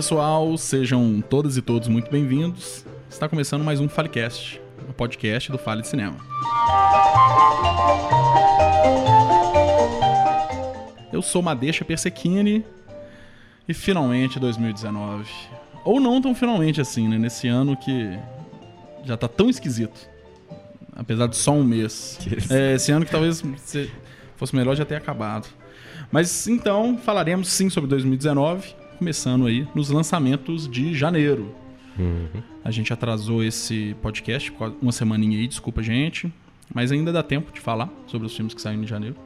pessoal, sejam todas e todos muito bem-vindos. Está começando mais um Falecast, o podcast do Fale de Cinema. Eu sou Madeixa Persequini e finalmente 2019. Ou não tão finalmente assim, né? Nesse ano que já tá tão esquisito. Apesar de só um mês. É, esse ano que talvez fosse melhor já ter acabado. Mas então falaremos sim sobre 2019, começando aí nos lançamentos de janeiro. Uhum. A gente atrasou esse podcast uma semaninha aí, desculpa gente, mas ainda dá tempo de falar sobre os filmes que saíram em janeiro.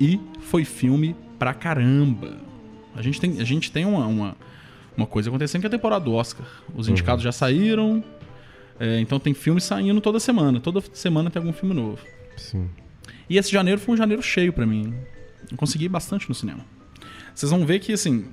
E foi filme pra caramba. A gente tem, a gente tem uma, uma, uma coisa acontecendo que é a temporada do Oscar. Os indicados já saíram, é, então tem filme saindo toda semana. Toda semana tem algum filme novo. Sim. E esse janeiro foi um janeiro cheio pra mim. Eu consegui bastante no cinema. Vocês vão ver que, assim,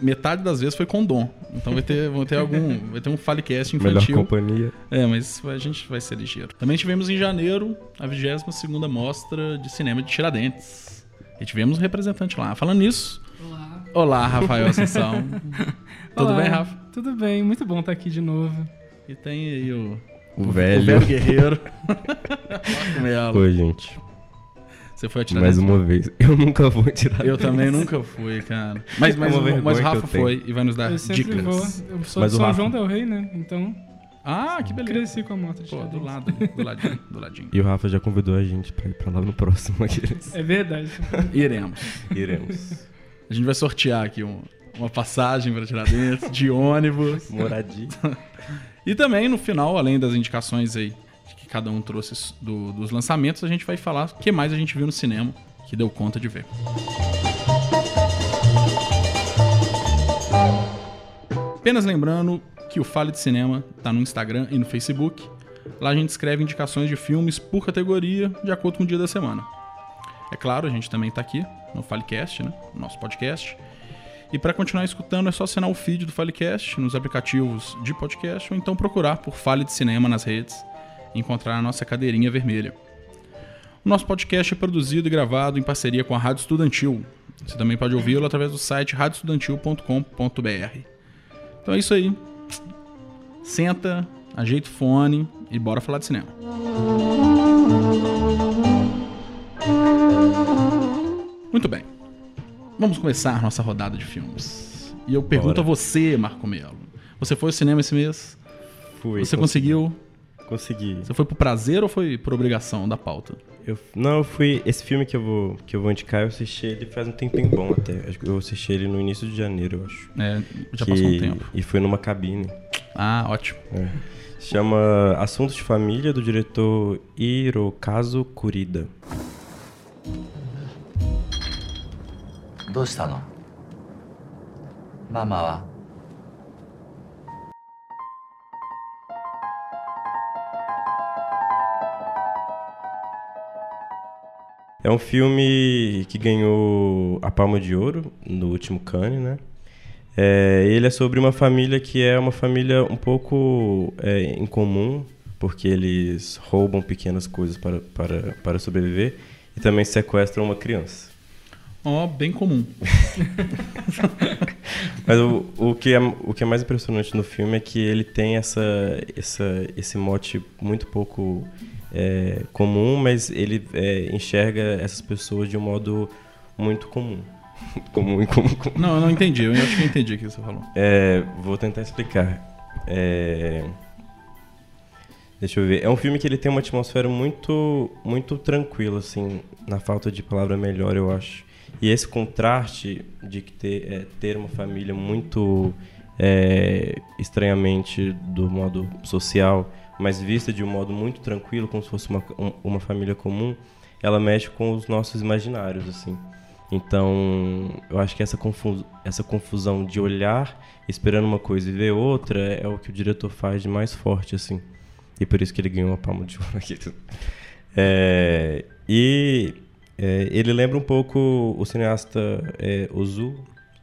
metade das vezes foi com dom. Então vai ter, vai ter algum. Vai ter um Falecast Melhor infantil. companhia. É, mas a gente vai ser ligeiro. Também tivemos em janeiro a 22 Mostra de Cinema de Tiradentes. E tivemos um representante lá. Falando nisso. Olá. Olá, Rafael Assunção. Tudo Olá. bem, Rafa? Tudo bem, muito bom estar aqui de novo. E tem aí o. O O velho. velho guerreiro. Oi, gente. Você foi a Tiradentes? Mais uma vez. Eu nunca vou tirar. Eu também nunca fui, cara. Mas, mas, É mas o Rafa foi e vai nos dar eu dicas. vou. Eu sou Mas de o São Rafa- João Del Rei, né? Então, Ah, que beleza. cresci com a moto de Pô, do Tiradentes. lado, do ladinho, do ladinho. E o Rafa já convidou a gente pra ir pra lá no próximo. Aqueles. É verdade. Iremos. Iremos. A gente vai sortear aqui um- uma passagem para Tiradentes, de ônibus. Moradia. E também, no final, além das indicações aí cada um trouxe do- dos lançamentos, a gente vai falar o que mais a gente viu no cinema que deu conta de ver. Apenas lembrando que o Fale de Cinema tá no Instagram e no Facebook. Lá a gente escreve indicações de filmes por categoria, de acordo com o dia da semana. É claro, a gente também tá aqui no Falecast, né? No nosso podcast. E para continuar escutando é só assinar o feed do Falecast nos aplicativos de podcast ou então procurar por Fale de Cinema nas redes encontrar a nossa cadeirinha vermelha. O nosso podcast é produzido e gravado em parceria com a Rádio Estudantil. Você também pode ouvi-lo através do site radioestudantil.com.br. Então é isso aí. Senta, ajeita o fone e bora falar de cinema. Muito bem. Vamos começar nossa rodada de filmes. E eu pergunto Bora. a você, Marco Melo. Você foi ao cinema esse mês? Fui. Você cons- conseguiu? Consegui. Você foi por prazer ou foi por obrigação da pauta? Eu, não, eu fui. Esse filme que eu, vou, que eu vou indicar, eu assisti ele faz um tempinho bom até. Acho que eu assisti ele no início de janeiro, eu acho. É, já Que- passou um tempo. E foi numa cabine. Ah, ótimo. É. Chama Assuntos de Família, do diretor Hirokazu Kurida. どうしたのママは É um filme que ganhou a Palma de Ouro no último Cannes, né? É, ele é sobre uma família que é uma família um pouco é, incomum, porque eles roubam pequenas coisas para, para, para sobreviver e também sequestram uma criança. Ó, bem comum. Mas o, o, que é, o que é mais impressionante no filme é que ele tem essa, essa, esse mote muito pouco é, comum, mas ele é, enxerga essas pessoas de um modo muito comum. comum e comum. comum. Não, eu não entendi. Eu acho que eu entendi o que você falou. É, vou tentar explicar. É, Deixa eu ver. É um filme que ele tem uma atmosfera muito, muito tranquila, assim, na falta de palavra melhor, eu acho. E esse contraste de que ter, é, ter uma família muito é, estranhamente do modo social, mas vista de um modo muito tranquilo, como se fosse uma, um- uma família comum, ela mexe com os nossos imaginários, assim. Então, eu acho que essa, essa confusão de olhar esperando uma coisa e ver outra é o que o diretor faz de mais forte, assim. E por isso que ele ganhou a palma de ouro aqui. É, e é, ele lembra um pouco o cineasta é, Ozu.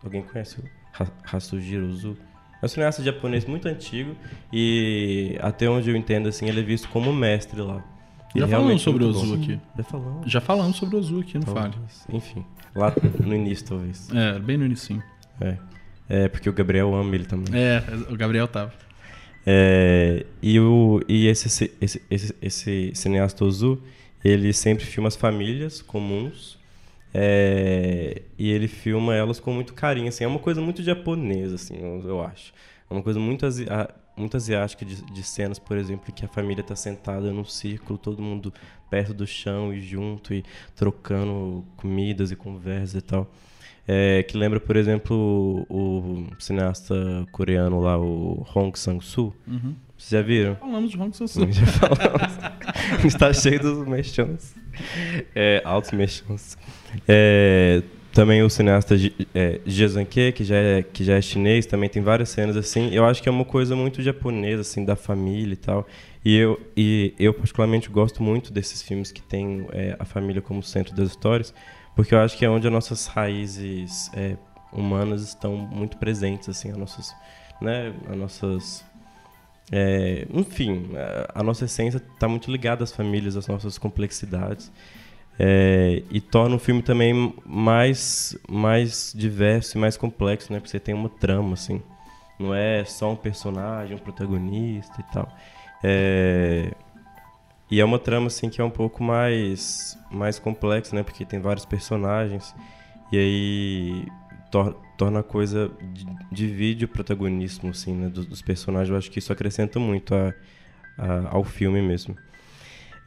Alguém conhece o Ha- Hasujiro Ozu? É um cineasta japonês muito antigo e até onde eu entendo assim, ele é visto como mestre lá. E Já falamos realmente sobre o Ozu bom. aqui. Já falamos. Já falamos sobre o Ozu aqui Fale. Talvez. Enfim, lá no início talvez. É, bem no início. É. É, porque o Gabriel ama ele também. É, o Gabriel tava. É, e o, e esse, esse, esse, esse cineasta Ozu, ele sempre filma as famílias comuns é, e ele filma elas com muito carinho. Assim, é uma coisa muito japonesa, assim, eu, eu acho. É uma coisa muito, asi muito asiática de, de, cenas, por exemplo, que a família está sentada num círculo, todo mundo perto do chão e junto e trocando comidas e conversas e tal. É, que lembra, por exemplo, o, o, cineasta coreano lá, o Hong Sang-soo. Uhum. Vocês já viram? Falamos de Hong Sang-soo. Já falamos. Está cheio dos mexãos. É, altos mexãos. É, também o cineasta é, Jia Zanke, que já, é, que já é chinês, também tem várias cenas assim. Eu acho que é uma coisa muito japonesa, assim, da família e tal. E eu, e eu particularmente gosto muito desses filmes que tem é, a família como centro das histórias, porque eu acho que é onde as nossas raízes é, humanas estão muito presentes, assim, as nossas, né, as nossas, é, enfim, a nossa essência está muito ligada às famílias, às nossas complexidades, é, e torna o filme também mais, mais diverso e mais complexo, né, porque você tem uma trama, assim, não é só um personagem, um protagonista e tal. É, e é uma trama assim que é um pouco mais mais complexa, né? Porque tem vários personagens e aí torna a coisa divide o protagonismo assim, né, dos, dos, personagens. Eu acho que isso acrescenta muito a, a, ao filme mesmo.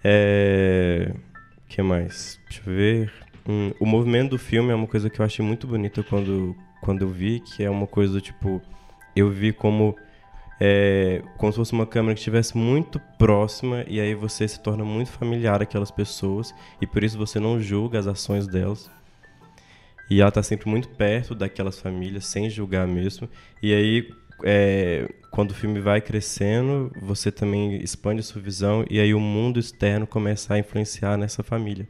É... que mais? Deixa eu ver. Hum, o movimento do filme é uma coisa que eu achei muito bonita quando quando eu vi, que é uma coisa do tipo eu vi como é, como se fosse uma câmera que estivesse muito próxima e aí você se torna muito familiar aquelas pessoas e por isso você não julga as ações delas. E ela está sempre muito perto daquelas famílias, sem julgar mesmo. E aí, é, quando o filme vai crescendo, você também expande a sua visão e aí o mundo externo começa a influenciar nessa família.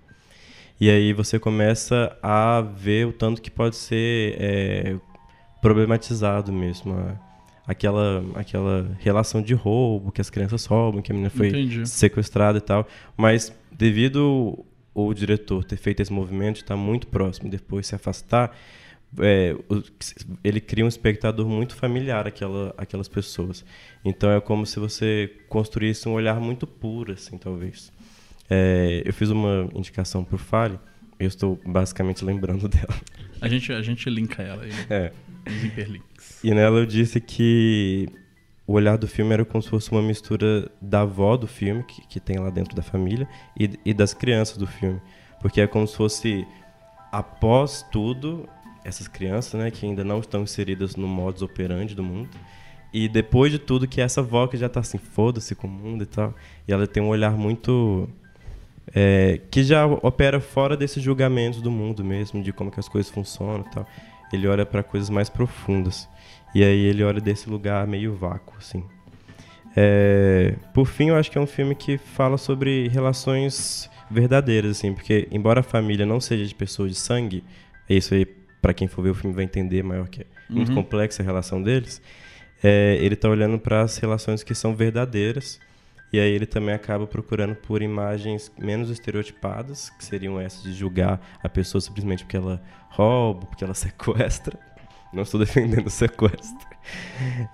E aí você começa a ver o tanto que pode ser é, problematizado mesmo. Aquela, aquela relação de roubo, que as crianças roubam, que a menina foi Entendi. sequestrada e tal. Mas devido o diretor ter feito esse movimento, estar muito próximo e depois se afastar, é, ele cria um espectador muito familiar àquela, àquelas pessoas. Então é como se você construísse um olhar muito puro, assim, talvez. É, eu fiz uma indicação para o Fale, eu estou basicamente lembrando dela. A gente, a gente linka ela aí. Né? É. E nela eu disse que o olhar do filme era como se fosse uma mistura da avó do filme, que, que tem lá dentro da família, e, e das crianças do filme. Porque é como se fosse, após tudo, essas crianças, né, que ainda não estão inseridas no modus operandi do mundo, e depois de tudo, que essa avó que já está assim, foda-se com o mundo e tal, e ela tem um olhar muito. É, que já opera fora desses julgamentos do mundo mesmo, de como que as coisas funcionam e tal ele olha para coisas mais profundas. E aí ele olha desse lugar meio vácuo, assim. É, por fim, eu acho que é um filme que fala sobre relações verdadeiras, assim, porque embora a família não seja de pessoas de sangue, é isso aí, para quem for ver o filme vai entender maior que é muito uhum. complexa a relação deles. É, ele está olhando para as relações que são verdadeiras e aí ele também acaba procurando por imagens menos estereotipadas, que seriam essas de julgar a pessoa simplesmente porque ela rouba, porque ela sequestra. Não estou defendendo o sequestro.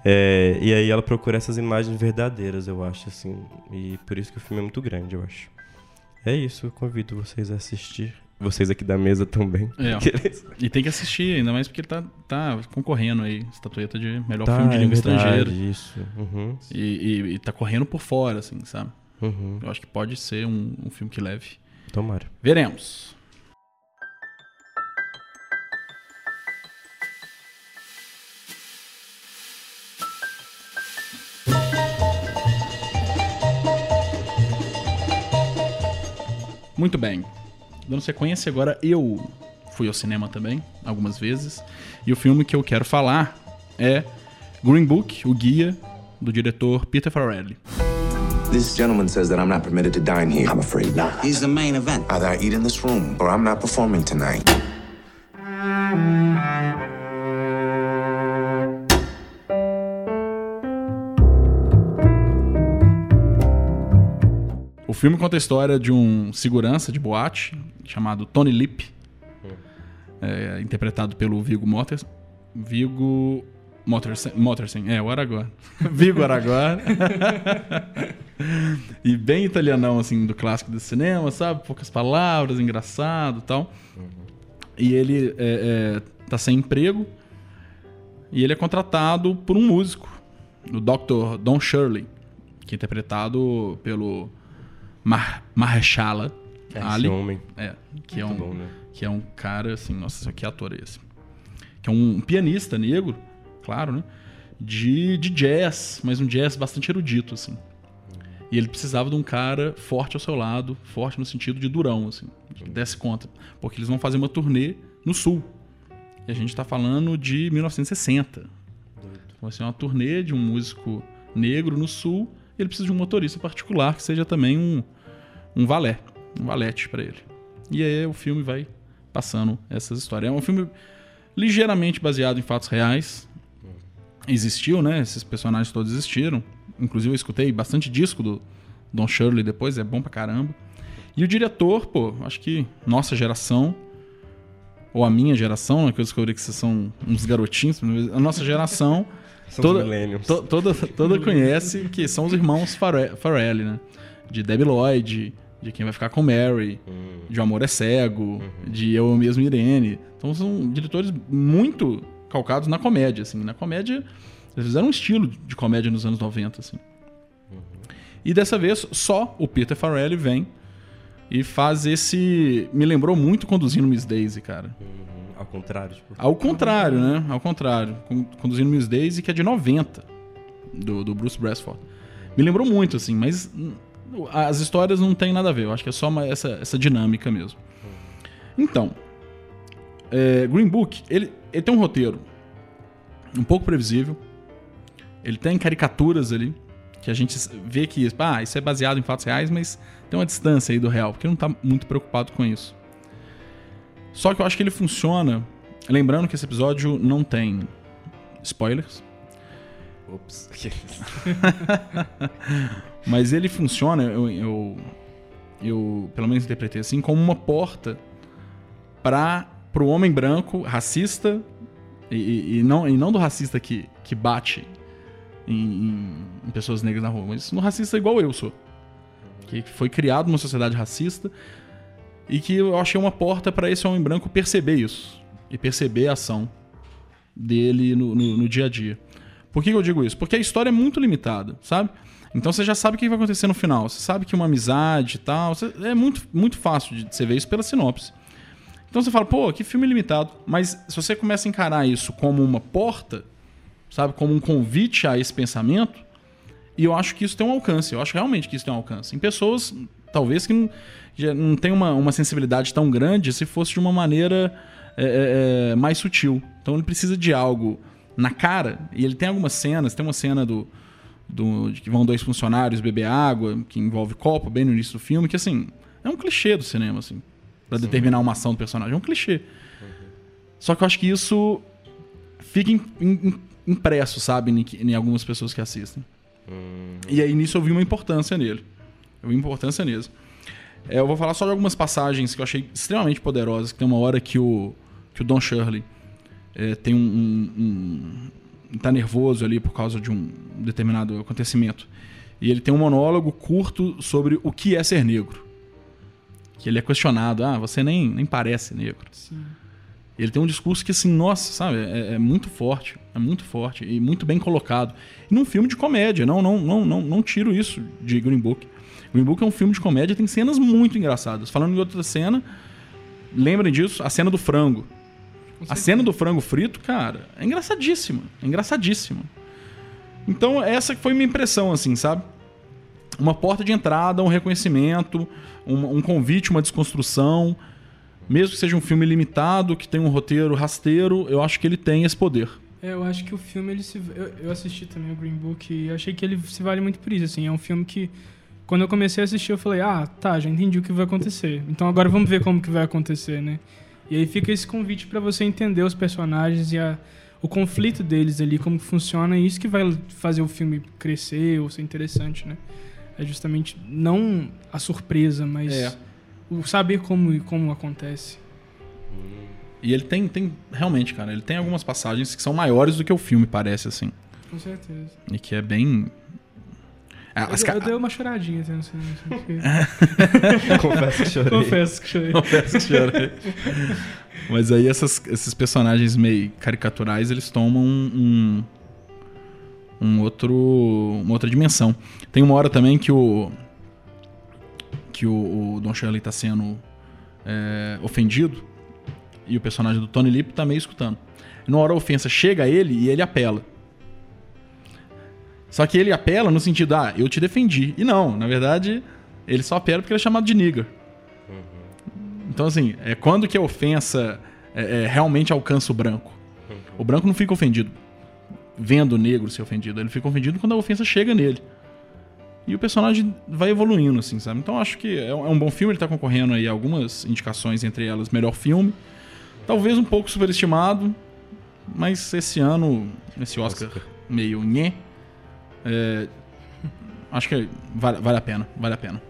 É, e aí ela procura essas imagens verdadeiras, eu acho, assim. E por isso que o filme é muito grande, eu acho. É isso, eu convido vocês a assistir. Vocês aqui da mesa também. É, e tem que assistir, ainda mais porque ele tá, tá concorrendo aí. Estatueta de melhor tá, filme de é língua verdade, estrangeira. Isso. Uhum. E, e, e, tá correndo por fora, assim, sabe? Uhum. Eu acho que pode ser um, um filme que leve. Tomara. Veremos. Muito bem. Dando sequência, agora eu fui ao cinema também, algumas vezes. E o filme que eu quero falar é Green Book, o guia do diretor Peter Farrelly. This gentleman says that I'm not permitted to dine here. I'm afraid not. He's the main event. Either I eat in this room or I'm not performing tonight. O filme conta a história de um segurança de boate chamado Tony Lip, é, interpretado pelo Viggo Mortensen. Vigo Mortensen, Mortensen, é, o Aragorn. Vigo Aragorn. e bem italianão, assim, do clássico do cinema, sabe? Poucas palavras, engraçado e tal. E ele é, é, tá sem emprego e ele é contratado por um músico, o Dr. Don Shirley, que é interpretado pelo Mar Mahershala É, Ali. Esse homem. É, que é, um, bom, né? que é um cara, assim, nossa, que ator é esse? Que é um pianista negro, claro, né? De, de jazz, mas um jazz bastante erudito, assim. E ele precisava de um cara forte ao seu lado, forte no sentido de durão, assim, que desse conta. Porque eles vão fazer uma turnê no sul. E a gente tá falando de 1960. Vai ser uma turnê de um músico negro no sul. Ele precisa de um motorista particular que seja também um, um valé, um valete pra ele. E aí o filme vai passando essas histórias. É um filme ligeiramente baseado em fatos reais. Existiu, né? Esses personagens todos existiram. Inclusive eu escutei bastante disco do Don Shirley depois, é bom pra caramba. E o diretor, pô, acho que nossa geração, ou a minha geração, né, que eu descobri que vocês são uns garotinhos, a nossa geração São Toda- to- toda, toda conhece que são os irmãos Farrelly, né? De Debbie Lloyd, de Quem Vai Ficar com Mary, Hum, de O Amor é Cego, de Eu Mesmo Irene. Então são diretores muito calcados na comédia, assim. Na comédia, eles fizeram um estilo de comédia nos anos 90, assim. E dessa vez, só o Peter Farrelly vem e faz esse... Me lembrou muito Conduzindo Miss Daisy, cara. uhum. Ao contrário, tipo. Ao contrário, né? Ao contrário. Con- Conduzindo Miss Daisy, que é de 90, do, do Bruce Brasford. Me lembrou muito, assim, mas as histórias não tem nada a ver. Eu acho que é só uma- essa, essa dinâmica mesmo. Então, é, Green Book, ele, ele tem um roteiro um pouco previsível. Ele tem caricaturas ali, que a gente vê que ah, isso é baseado em fatos reais, mas tem uma distância aí do real, porque ele não tá muito preocupado com isso. Só que eu acho que ele funciona. Lembrando que esse episódio não tem spoilers, Ops. mas ele funciona, eu, eu, eu pelo menos interpretei assim, como uma porta para o homem branco racista, e, e- não, e não do racista que, que bate em, em- em pessoas negras na rua, mas no racista igual eu sou. Que foi criado numa sociedade racista e que eu achei uma porta para esse homem branco perceber isso e perceber a ação dele no, no- no dia a dia. Por que eu digo isso? Porque a história é muito limitada, sabe? Então você já sabe o que vai acontecer no final. Você sabe que uma amizade e tal. é muito, muito fácil de você ver isso pela sinopse. Então você fala, pô, que filme limitado. Mas se você começa a encarar isso como uma porta, sabe? Como um convite a esse pensamento, e eu acho que isso tem um alcance. Eu acho realmente que isso tem um alcance. Em pessoas, talvez, que não, não tem uma, uma sensibilidade tão grande se fosse de uma maneira é, é, é, mais sutil. Então ele precisa de algo na cara, e ele tem algumas cenas, tem uma cena do, do de que vão dois funcionários beber água, que envolve copo, bem no início do filme, que assim, é um clichê do cinema, assim, pra determinar uma ação do personagem. É um clichê. Só que eu acho que isso fica im- im- impresso, sabe, em, em algumas pessoas que assistem. E aí nisso eu vi uma importância nele. Eu vi importância nisso. É, eu vou falar só de algumas passagens que eu achei extremamente poderosas. Que tem uma hora que o, que o Don Shirley é, tem um, um- um- tá nervoso ali por causa de um determinado acontecimento. E ele tem um monólogo curto sobre o que é ser negro. Que ele é questionado. Ah, você nem, nem parece negro. Sim. Ele tem um discurso que, assim, nossa, sabe, é, é muito forte. É muito forte e muito bem colocado. E num filme de comédia, não, não, não, não, não tiro isso de Green Book. Green Book é um filme de comédia, tem cenas muito engraçadas. Falando em outra cena, lembrem disso, a cena do frango. A cena do frango frito, cara, é engraçadíssima. É engraçadíssima. Então, essa foi minha impressão, assim, sabe? Uma porta de entrada, um reconhecimento, um, um convite, uma desconstrução. Mesmo que seja um filme limitado, que tem um roteiro rasteiro, eu acho que ele tem esse poder. É, eu acho que o filme, ele se. Eu, eu assisti também o Green Book e achei que ele se vale muito por isso. Assim, é um filme que. Quando eu comecei a assistir, eu falei, ah, tá, já entendi o que vai acontecer. Então agora vamos ver como que vai acontecer, né? E aí fica esse convite pra você entender os personagens e a, o conflito deles ali, como que funciona, e isso que vai fazer o filme crescer ou ser interessante, né? É justamente não a surpresa, mas É. o saber como, como acontece. E ele tem, tem. Realmente, cara, ele tem algumas passagens que são maiores do que o filme, parece, assim. Com certeza. E que é bem. É, Eu, as eu ca- dei uma choradinha até no cinema. assim, porque- Confesso que chorei. Confesso que chorei. Confesso que chorei. Mas aí essas- esses personagens meio caricaturais, eles tomam um, um, um outro, uma outra dimensão. Tem uma hora também que o que o, o Don Shirley tá sendo é, ofendido e o personagem do Tony Lip tá meio escutando. Numa hora a ofensa chega a ele e ele apela. Só que ele apela no sentido, ah, eu te defendi. E não, na verdade, ele só apela porque ele é chamado de nigger. Então, assim, é quando que a ofensa é, é, realmente alcança o branco. O branco não fica ofendido vendo o negro ser ofendido. Ele fica ofendido quando a ofensa chega nele. E o personagem vai evoluindo, assim, sabe? Então, acho que é um, é um bom filme. Ele tá concorrendo aí a algumas indicações, entre elas, melhor filme. Talvez um pouco superestimado, mas esse ano, esse Oscar, meio nhé, é, acho que vale, vale a pena, vale a pena.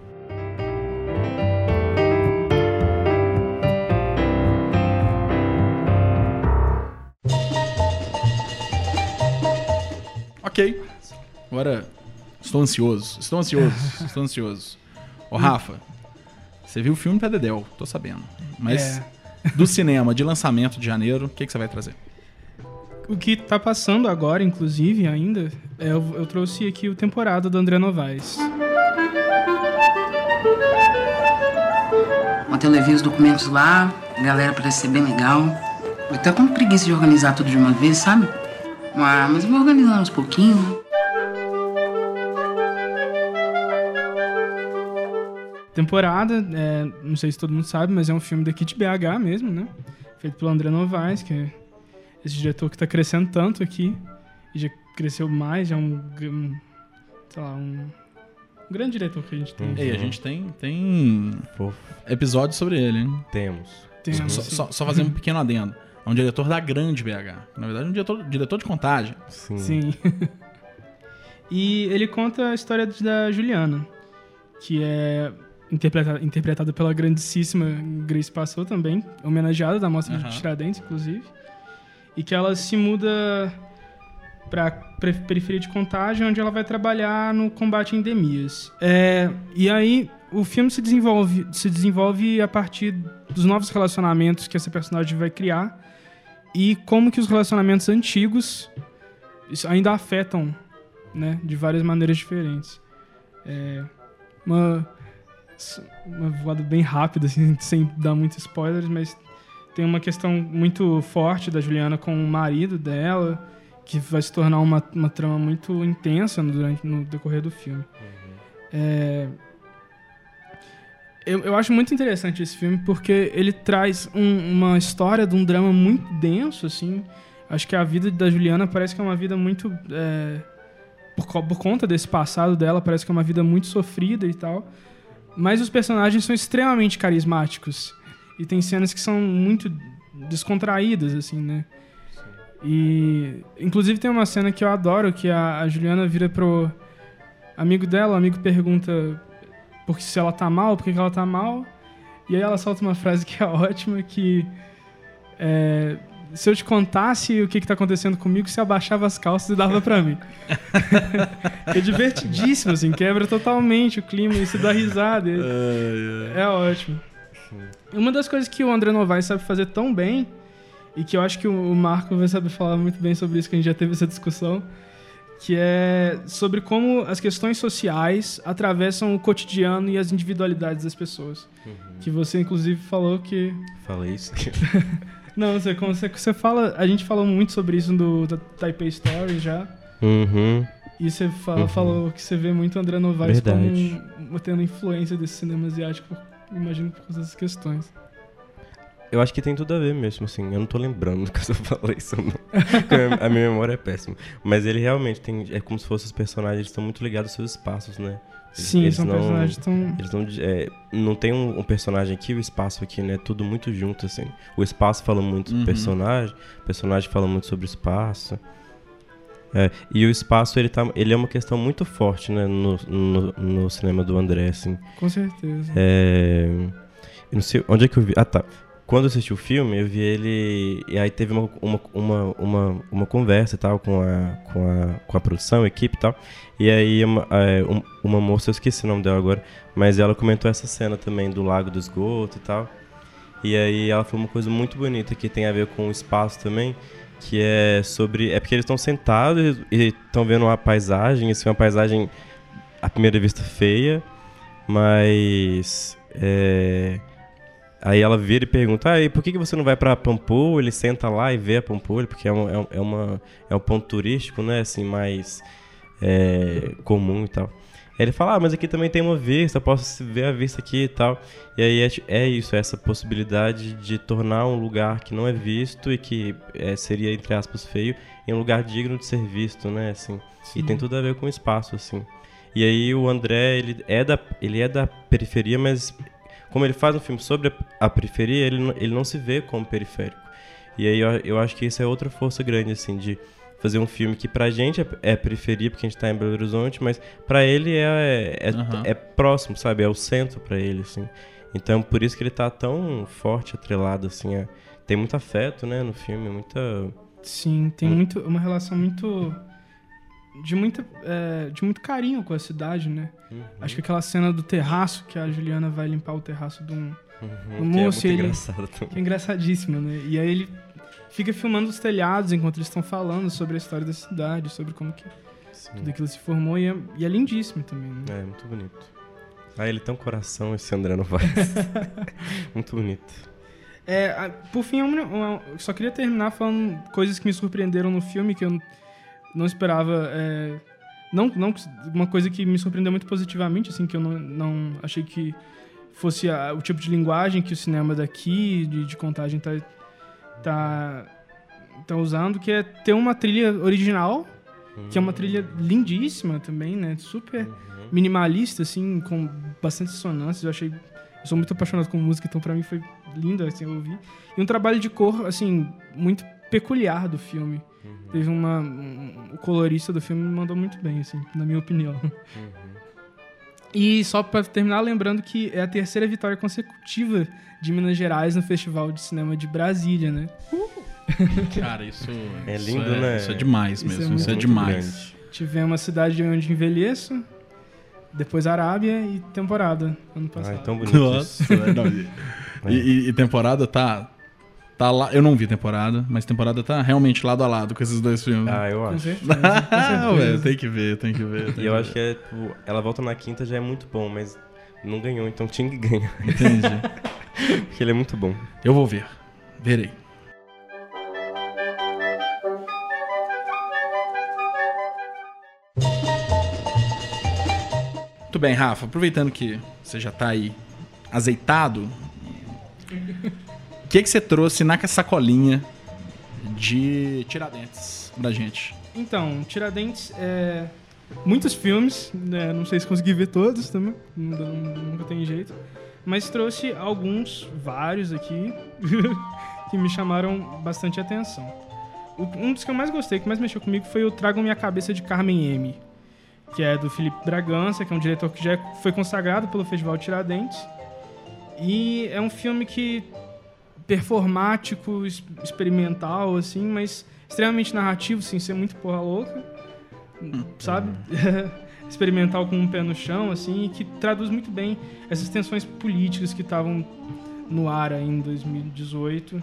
Ok. Agora, estou ansioso. Estou ansioso. estou ansioso. Ô, Rafa, você viu o filme pra Dedel, tô sabendo. Mas É. do cinema, de lançamento de janeiro, o que, que você vai trazer? O que tá passando agora, inclusive, ainda, é, eu, eu trouxe aqui o temporada do André Novaes. Ontem eu levei os documentos lá, a galera parece ser bem legal. Eu tô com preguiça de organizar tudo de uma vez, sabe? Ah, mas eu vou organizando aos pouquinhos. Temporada, é, não sei se todo mundo sabe, mas é um filme daqui de BH mesmo, né? Feito pelo André Novaes, que é esse diretor que tá crescendo tanto aqui. E já cresceu mais, já é um, um sei lá, um, um grande diretor que a gente tem. Ei, a gente tem, tem Fofo. episódio sobre ele, hein? Temos. Tem, Só, só- só fazer um pequeno adendo. É um diretor da grande BH. Na verdade, é um diretor, diretor de contagem. Sim. Sim. e ele conta a história da Juliana, que é interpreta- interpretada pela grandíssima Grace Passou também, homenageada da Mostra Aham. de Tiradentes, inclusive. E que ela se muda para periferia de Contagem, onde ela vai trabalhar no combate a endemias. É, e aí o filme se desenvolve, se desenvolve a partir dos novos relacionamentos que essa personagem vai criar e como que os relacionamentos antigos ainda afetam, né, de várias maneiras diferentes. É uma uma voada bem rápida, assim, sem dar muitos spoilers, mas tem uma questão muito forte da Juliana com o marido dela, que vai se tornar uma, uma trama muito intensa no, durante, no decorrer do filme. É, eu, eu acho muito interessante esse filme porque ele traz um- uma história de um drama muito denso, assim. Acho que a vida da Juliana parece que é uma vida muito. é, por, por conta desse passado dela, parece que é uma vida muito sofrida e tal. Mas os personagens são extremamente carismáticos. E tem cenas que são muito descontraídas, assim, né? E. Inclusive tem uma cena que eu adoro, que a, a Juliana vira pro amigo dela, o amigo pergunta porque se ela tá mal, por que ela tá mal. E aí ela solta uma frase que é ótima, que é, se eu te contasse o que, que tá acontecendo comigo, você abaixava as calças e dava pra mim. é divertidíssimo, assim, quebra totalmente o clima e se dá risada. e- É ótimo. Uma das coisas que o André Novaes sabe fazer tão bem, e que eu acho que o Marco vai saber falar muito bem sobre isso, que a gente já teve essa discussão, que é sobre como as questões sociais atravessam o cotidiano e as individualidades das pessoas. Que você, inclusive, falou que Falei isso. não, você, como você, você fala, a gente falou muito sobre isso no da Taipei Stories já. uhum. E você fala, Uhum. falou que você vê muito André Novaes Verdade. como tendo influência desse cinema asiático, imagino por causa dessas questões. Eu acho que tem tudo a ver mesmo, assim. Eu não tô lembrando que eu falei isso, não. A minha memória é péssima. Mas ele realmente tem. É como se fossem os personagens estão muito ligados aos seus espaços, né? Eles- Sim, eles são não- personagens tão. Eles não. É, não tem um, um personagem aqui e o espaço aqui, né? Tudo muito junto, assim. O espaço fala muito Uhum. do personagem, o personagem fala muito sobre o espaço. É, e o espaço, ele, tá, ele é uma questão muito forte, né? No, no, no cinema do André, assim. Com certeza. É, eu não sei onde é que eu vi. Ah, tá. quando eu assisti o filme, eu vi ele. E aí teve uma, uma, uma, uma, uma conversa e tal com a, com, a, com a produção, a equipe e tal. E aí uma, é, um- uma moça, eu esqueci o nome dela agora, mas ela comentou essa cena também do lago do esgoto e tal. E aí ela falou uma coisa muito bonita que tem a ver com o espaço também, que é sobre. É porque eles estão sentados e estão vendo uma paisagem, assim, uma paisagem à primeira vista feia, mas. é, Aí ela vira e pergunta, ah, e por que, que você não vai pra Pampulha? Ele senta lá e vê a Pampulha, porque é é um, é uma, é um ponto turístico, né, assim, mais é, comum e tal. Aí ele fala, ah, mas aqui também tem uma vista, eu posso ver a vista aqui e tal. E aí é, é isso, é essa possibilidade de tornar um lugar que não é visto e que é, seria, entre aspas, feio, em um lugar digno de ser visto, né, assim. E tem tudo a ver com o espaço, assim. E aí o André, ele é da, ele é da periferia, mas como ele faz um filme sobre a, periferia, ele, não- ele não se vê como periférico. E aí eu, eu acho que isso é outra força grande, assim, de fazer um filme que pra gente é, é periferia, porque a gente tá em Belo Horizonte, mas pra ele é, é, Aham. é próximo, sabe? É o centro pra ele, assim. Então, por isso que ele tá tão forte, atrelado, assim. é- tem muito afeto, né, no filme, muita... Sim, tem Hum. muito, uma relação muito. De, muita, é, de muito carinho com a cidade, né? Uhum. Acho que aquela cena do terraço, que a Juliana vai limpar o terraço de um. Uhum, O que é moço, muito ele- engraçado também. Que é engraçadíssima, né? E aí ele fica filmando os telhados enquanto eles estão falando sobre a história da cidade, sobre como que Sim. tudo aquilo se formou. E é, e é lindíssimo também, né? É, muito bonito. Ah, ele tem um coração, esse André faz. muito bonito. É, por fim, eu só queria terminar falando coisas que me surpreenderam no filme que eu não esperava. é, não, não uma coisa que me surpreendeu muito positivamente, assim, que eu não, não achei que fosse a- o tipo de linguagem que o cinema daqui, de, de contagem, tá, tá, tá usando, que é ter uma trilha original, que é uma trilha lindíssima também, né? Super minimalista, assim, com bastante dissonâncias. Eu achei. Eu sou muito apaixonado com música, então pra mim foi lindo, assim, ouvir. E um trabalho de cor, assim, muito peculiar do filme. Teve uma. um- o colorista do filme me mandou muito bem, assim, na minha opinião. E só pra terminar, lembrando que é a terceira vitória consecutiva de Minas Gerais no Festival de Cinema de Brasília, né? Cara, isso É isso lindo, é- né? Isso é demais Isso é mesmo. muito- Isso é, demais. grande. Tivemos a cidade onde envelheço, depois Arábia e temporada, ano Ah, passado. é tão bonito Nossa, isso. é, e, e- e temporada tá. Tá lá. Eu não vi temporada, mas temporada tá realmente lado a lado com esses dois filmes. Ah, eu acho. com Ah, tem que ver, tem que ver. tem E eu que acho que é, tipo, ela volta na quinta já é muito bom, mas não ganhou, então tinha que ganhar. ver. Entendi. Porque ele é muito bom. Eu vou ver. Verei. Muito bem, Rafa. Aproveitando que você já tá aí azeitado, que, que você trouxe na sacolinha de Tiradentes pra gente? Então, Tiradentes é. Muitos filmes, né? não sei se consegui ver todos também, nunca tem jeito. Mas trouxe alguns, vários aqui, que me chamaram bastante atenção. Um dos que eu mais gostei, que mais mexeu comigo, foi o Trago Minha Cabeça de Carmen M. Que é do Felipe Bragança, que é um diretor que já foi consagrado pelo Festival Tiradentes. E é um filme que performático, experimental, assim, mas extremamente narrativo, sem ser muito porra louca, sabe? experimental com um pé no chão, assim, e que traduz muito bem essas tensões políticas que estavam no ar em 2018,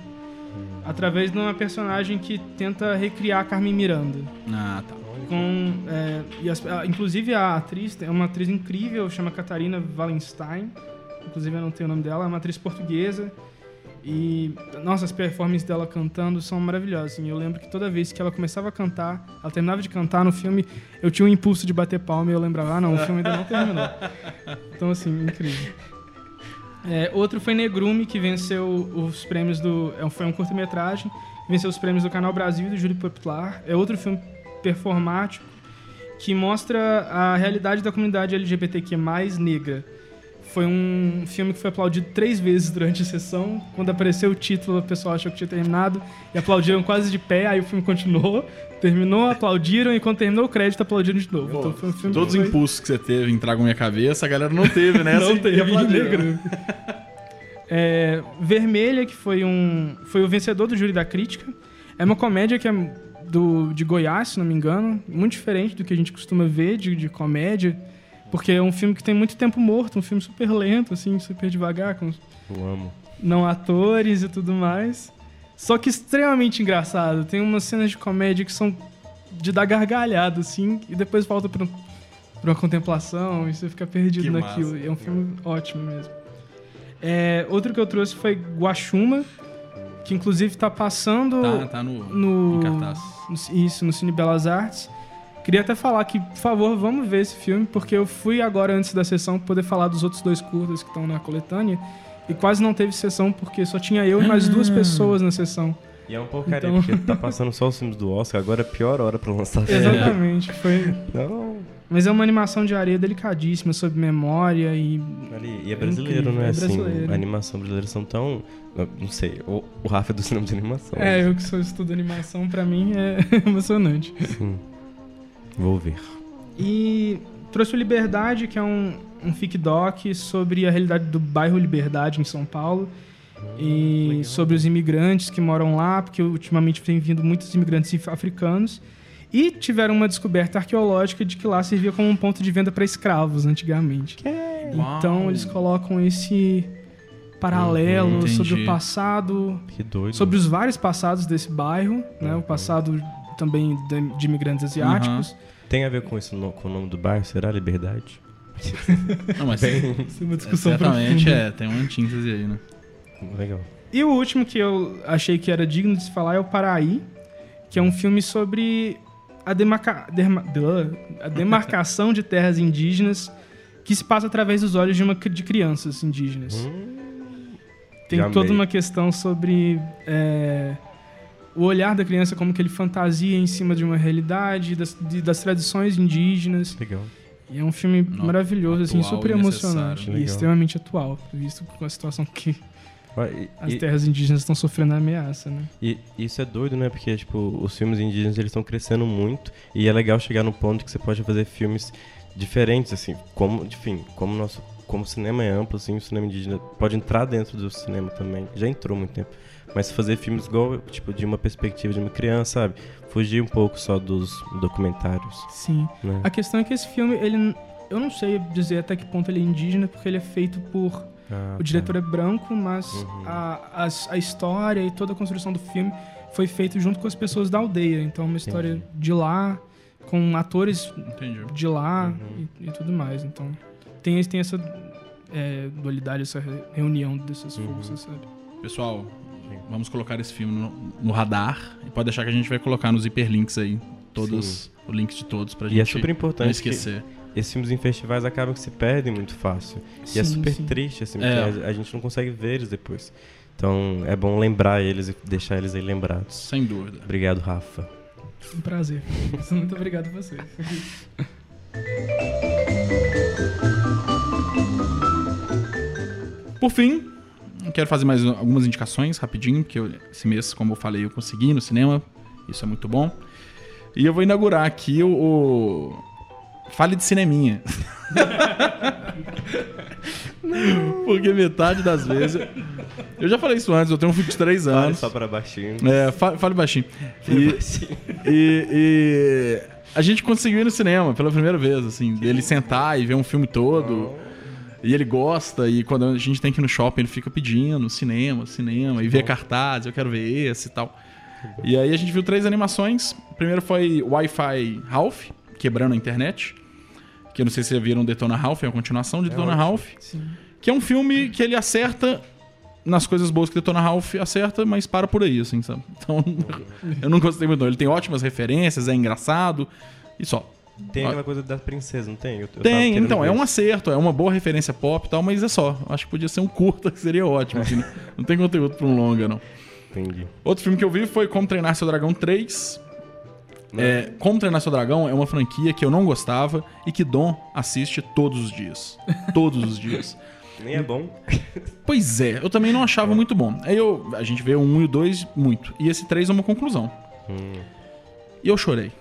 através de uma personagem que tenta recriar Carmen Miranda. Ah, tá. Com, é, e as- a- inclusive a atriz é uma atriz incrível, chama Catarina Wallenstein. Inclusive eu não tenho o nome dela, é uma atriz portuguesa. E, nossa, as performances dela cantando são maravilhosas. assim. Eu lembro que toda vez que ela começava a cantar, ela terminava de cantar no filme, eu tinha um impulso de bater palma e eu lembrava, ah, não, o filme ainda não terminou. Então, assim, incrível. É, outro foi Negrume, que venceu os prêmios do. é Foi um curta-metragem, venceu os prêmios do Canal Brasil e do Júri Popular. É outro filme performático que mostra a realidade da comunidade LGBTQ negra. Foi um filme que foi aplaudido três vezes durante a sessão. Quando apareceu o título, o pessoal achou que tinha terminado e aplaudiram quase de pé. Aí o filme continuou, terminou, aplaudiram e quando terminou o crédito, aplaudiram de novo. então foi um filme Todos os impulsos que você teve em Trago Minha Cabeça, a galera não teve, né? Não teve em negro. É, Vermelha, que foi um foi o vencedor do júri da crítica. É uma comédia que é do, de Goiás, se não me engano. Muito diferente do que a gente costuma ver de, de comédia. Porque é um filme que tem muito tempo morto, um filme super lento, assim, super devagar, com Eu amo. não atores e tudo mais. Só que extremamente engraçado. Tem umas cenas de comédia que são de dar gargalhada, assim, e depois volta pra, pra uma contemplação e você fica perdido Que naquilo. massa. É um filme ótimo mesmo. É, outro que eu trouxe foi Guaxuma, que inclusive tá passando Tá, tá no, no, em cartaz. no- Isso, no Cine Belas Artes. Queria até falar que, por favor, vamos ver esse filme, porque eu fui agora antes da sessão pra poder falar dos outros dois curtas que estão na coletânea. E quase não teve sessão, porque só tinha eu e mais duas Ah. pessoas na sessão. E é um porcaria, Então- porque tá passando só os filmes do Oscar, agora é a pior hora pra lançar filme. Exatamente, foi. Não, Mas é uma animação de areia delicadíssima, sobre memória e. ali, e é brasileiro, não é, é assim? A animação brasileira são tão... Não sei, o, o Rafa é do cinema de animação. É, eu que sou estudo animação, pra mim é emocionante. Sim. Vou ver. E trouxe o Liberdade, que é um, um fic doc sobre a realidade do bairro Liberdade em São Paulo. E sobre os imigrantes que moram lá, porque ultimamente tem vindo muitos imigrantes africanos. E tiveram uma descoberta arqueológica de que lá servia como um ponto de venda para escravos antigamente. Então Uau. eles colocam esse paralelo Uhum, sobre o passado, Que doido. sobre os vários passados desse bairro, né? O passado também de, de imigrantes asiáticos. Tem a ver com, isso, no- com o nome do bairro? Será Liberdade? Não, mas Isso é uma é, discussão certamente profunda. é, tem uma antítese aí, né? Legal. E o último que eu achei que era digno de se falar é o Paraí, que é um filme sobre a, demarca- derma- duh, a demarcação de terras indígenas que se passa através dos olhos de, uma, de crianças indígenas. Tem já toda amei. uma questão sobre é, o olhar da criança, como que ele fantasia em cima de uma realidade, das, de- das tradições indígenas. Legal. E é um filme Não, maravilhoso, assim, super e emocionante necessário. e Legal. extremamente atual, visto com a situação que e- as e- terras indígenas estão sofrendo a ameaça, né? E isso é doido, né? Porque, tipo, os filmes indígenas, eles estão crescendo muito. E é legal chegar no ponto que você pode fazer filmes diferentes, assim. Como, enfim, como nosso... Como o cinema é amplo, assim, o cinema indígena pode entrar dentro do cinema também. Já entrou há muito tempo. Mas fazer filmes igual, tipo, de uma perspectiva de uma criança, sabe? Fugir um pouco só dos documentários, Sim. né? A questão é que esse filme, ele. Eu não sei dizer até que ponto ele é indígena, porque ele é feito por. Ah, O diretor é branco, mas Uhum. a, a, a história e toda a construção do filme foi feito junto com as pessoas da aldeia. Então, uma história Entendi. de lá, com atores Entendi. de lá Uhum. e, e tudo mais. Então, tem, tem essa é, dualidade, essa re- reunião dessas Uhum. forças, sabe? Pessoal, vamos colocar esse filme no, no radar. E pode deixar que a gente vai colocar nos hiperlinks aí. Todos, o link de todos pra E é gente super não importante que esquecer. esses filmes em festivais acabam que se perdem muito fácil. E é Sim, super sim. triste, assim, É. porque a, a gente não consegue ver eles depois. Então é bom lembrar eles e deixar eles aí lembrados. Sem dúvida. Obrigado, Rafa. Um prazer. Muito obrigado a você. Por fim, quero fazer mais algumas indicações rapidinho, porque eu- esse mês, como eu falei, eu consegui no cinema. Isso é muito bom. E eu vou inaugurar aqui o. o... Fale de cineminha. porque metade das vezes. Eu já falei isso antes, eu tenho um filho de 3 Fale anos. só para baixinho. É, fa- fale baixinho. E, e- e a gente conseguiu ir no cinema pela primeira vez, assim, dele sentar e ver um filme todo. E ele gosta, e quando a gente tem que ir no shopping, ele fica pedindo cinema, cinema, e vê cartaz, eu quero ver esse e tal. E aí a gente viu três animações. O primeiro foi Wi-Fi Ralph, quebrando a internet. Que eu não sei se vocês viram Detona Ralph, é a continuação de Detona ótimo. Ralph. Sim. Que é um filme que ele acerta nas coisas boas que Detona Ralph acerta, mas para por aí, assim, sabe? Então, eu não gostei muito. não. Ele tem ótimas referências, é engraçado e só. Tem aquela coisa da princesa, não tem? Eu- eu Tem, então, é um acerto, é uma boa referência pop e tal, mas é só. Acho que podia ser um curta, que seria ótimo. assim, não tem conteúdo pra um longa, não. Entendi. Outro filme que eu vi foi Como Treinar Seu Dragão 3. É, Como Treinar Seu Dragão é uma franquia que eu não gostava e que Dom assiste todos os dias. Todos os dias. Nem é bom. Pois é, eu também não achava muito bom. Aí eu, a gente vê o 1 e o 2 muito. E esse 3 é uma conclusão. Hum. E eu chorei.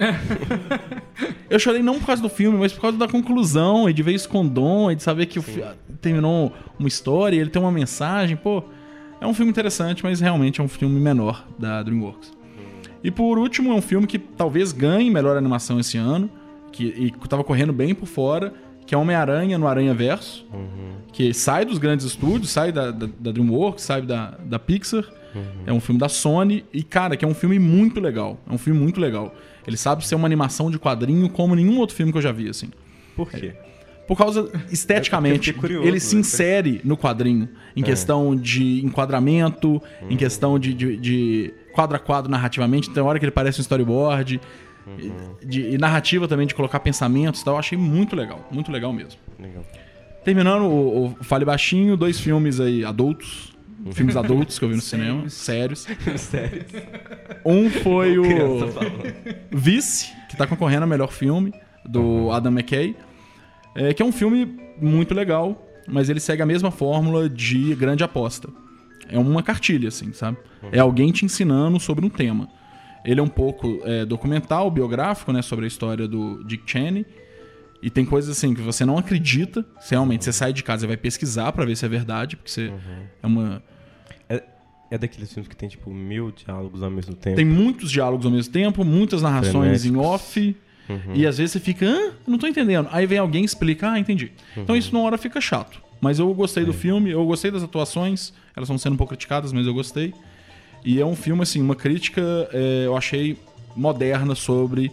eu chorei não por causa do filme, mas por causa da conclusão e de ver isso com dom e de saber que fi- terminou uma história e ele tem uma mensagem. Pô, é um filme interessante, mas realmente é um filme menor da DreamWorks. E por último, é um filme que talvez ganhe melhor animação esse ano, que e tava correndo bem por fora, que é Homem-Aranha no Aranha Verso, que sai dos grandes estúdios, sai da, da, da DreamWorks, sai da, da Pixar. É um filme da Sony e, cara, que é um filme muito legal. É um filme muito legal. Ele sabe ser uma animação de quadrinho como nenhum outro filme que eu já vi, assim. Por quê? Por causa, esteticamente, fiquei curioso, ele se né? insere no quadrinho. Em questão de enquadramento, em questão de, de, de quadro a quadro narrativamente. Tem hora que ele parece um storyboard. E, de- e narrativa também, de colocar pensamentos e tal. Eu achei muito legal. Muito legal mesmo. Legal. Terminando o, o Fale Baixinho, dois filmes aí adultos. Filmes adultos que eu vi no cinema. Sérios. Sério. Um foi o. Vice, que tá concorrendo a melhor filme, do Adam McKay. É, que é um filme muito legal, mas ele segue a mesma fórmula de grande aposta. É uma cartilha, assim, sabe? É alguém te ensinando sobre um tema. Ele é um pouco é, documental, biográfico, né? Sobre a história do Dick Cheney. E tem coisas assim que você não acredita. Realmente você sai de casa e vai pesquisar pra ver se é verdade, porque você é uma. É daqueles filmes que tem, tipo, mil diálogos ao mesmo tempo. Tem muitos diálogos ao mesmo tempo, muitas narrações em Frenéticos. off. E às vezes você fica, ah, não tô entendendo. Aí vem alguém e explica, ah, entendi. Então isso numa hora fica chato. Mas eu gostei do filme, eu gostei das atuações. Elas estão sendo um pouco criticadas, mas eu gostei. E é um filme, assim, uma crítica, é, eu achei, moderna sobre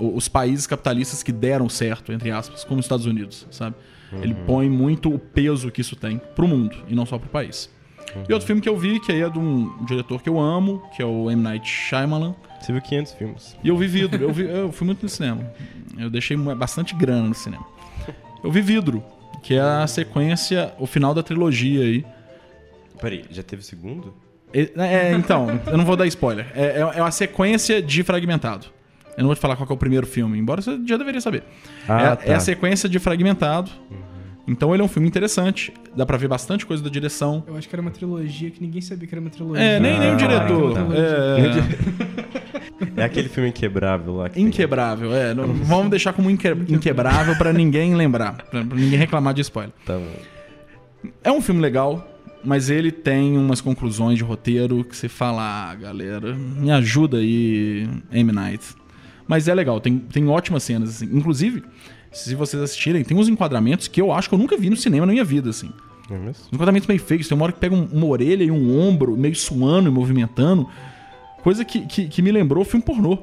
os países capitalistas que deram certo, entre aspas, como os Estados Unidos, sabe? Ele põe muito o peso que isso tem pro mundo, e não só pro país. E outro filme que eu vi, que aí é de um diretor que eu amo, que é o M. Night Shyamalan. Você viu 500 filmes. E eu vi vidro. Eu, vi- eu fui muito no cinema. Eu deixei bastante grana no cinema. Eu vi vidro, que é a sequência, o final da trilogia aí. Peraí, já teve o segundo? É, então, eu não vou dar spoiler. É, é é uma sequência de fragmentado. Eu não vou te falar qual que é o primeiro filme, embora você já deveria saber. Ah, é, a- tá. é a sequência de fragmentado. Então ele é um filme interessante. Dá pra ver bastante coisa da direção. Eu acho que era uma trilogia que ninguém sabia que era uma trilogia. É, nem, nem o Ah, diretor. então. É, É aquele filme inquebrável lá. Que tem- inquebrável, é. Não- vamos deixar como inque- inquebrável pra ninguém lembrar. Pra, pra ninguém reclamar de spoiler. Tá bom. É um filme legal, mas ele tem umas conclusões de roteiro que você fala, ah, galera, me ajuda aí, M. Night. Mas é legal, tem, tem ótimas cenas, assim. Inclusive, se vocês assistirem, tem uns enquadramentos que eu acho que eu nunca vi no cinema na minha vida, assim. É mesmo? Uns enquadramentos meio feios. Tem uma hora que pega um- uma orelha e um ombro meio suando e movimentando. Coisa que, que, que me lembrou filme pornô.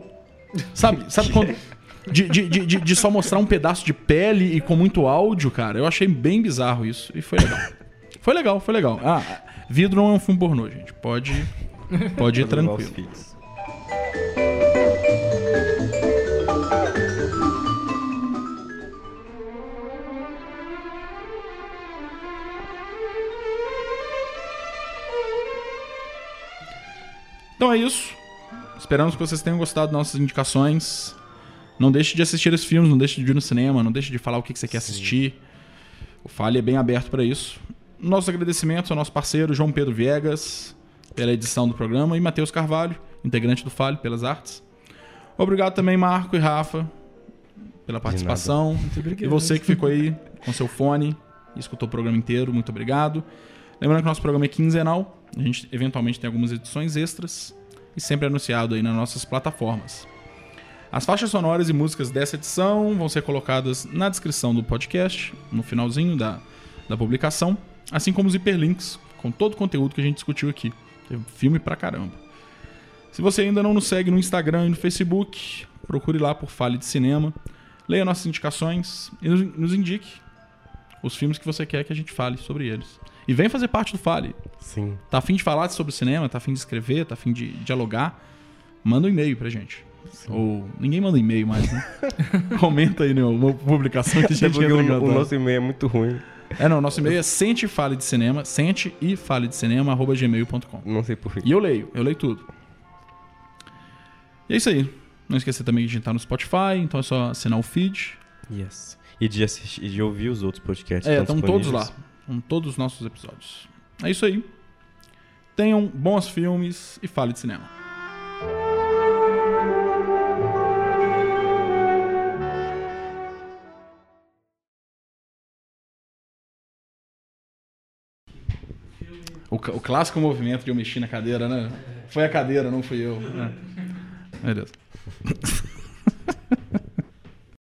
Sabe? Sabe quando. De, de, de, de- só mostrar um pedaço de pele e com muito áudio, cara. Eu achei bem bizarro isso. E foi legal. Foi legal, foi legal. Ah, vidro não é um filme pornô, gente. Pode, pode ir tranquilo. Então é isso. Esperamos que vocês tenham gostado das nossas indicações. Não deixe de assistir esses filmes, não deixe de ir no cinema, não deixe de falar o que que você quer assistir. O Fale é bem aberto para isso. Nossos agradecimentos ao nosso parceiro João Pedro Viegas pela edição do programa e Matheus Carvalho, integrante do Fale, pelas artes. Obrigado também, Marco e Rafa, pela participação. Muito obrigado. E você que ficou aí com seu fone e escutou o programa inteiro, muito obrigado. Lembrando que nosso programa é quinzenal, a gente eventualmente tem algumas edições extras e sempre é anunciado aí nas nossas plataformas. As faixas sonoras e músicas dessa edição vão ser colocadas na descrição do podcast, no finalzinho da, da publicação, assim como os hiperlinks com todo o conteúdo que a gente discutiu aqui. Tem filme pra caramba. Se você ainda não nos segue no Instagram e no Facebook, procure lá por Fale de Cinema. Leia nossas indicações e nos indique os filmes que você quer que a gente fale sobre eles. E vem fazer parte do Fale. Sim. Tá afim de falar sobre cinema, tá afim de escrever, tá afim de dialogar, manda um e-mail pra gente. Ou ninguém manda e-mail mais, né? Comenta aí numa publicação que a Até gente entra o, o nosso e-mail é muito ruim. É, não, nosso e-mail é sente e fale de cinema, sente e fale de cinema, arroba gmail.com. Não sei porquê. E eu leio, eu leio tudo. E é isso aí. Não esqueça também que a gente tá no Spotify, então é só assinar o feed. Yes e de, assistir, de ouvir os outros podcasts. É, estão todos lá. Estão todos os nossos episódios. É isso aí. Tenham bons filmes e fale de cinema. O, o, clássico movimento de eu mexer na cadeira, né? Foi a cadeira, não fui eu. Né? Beleza.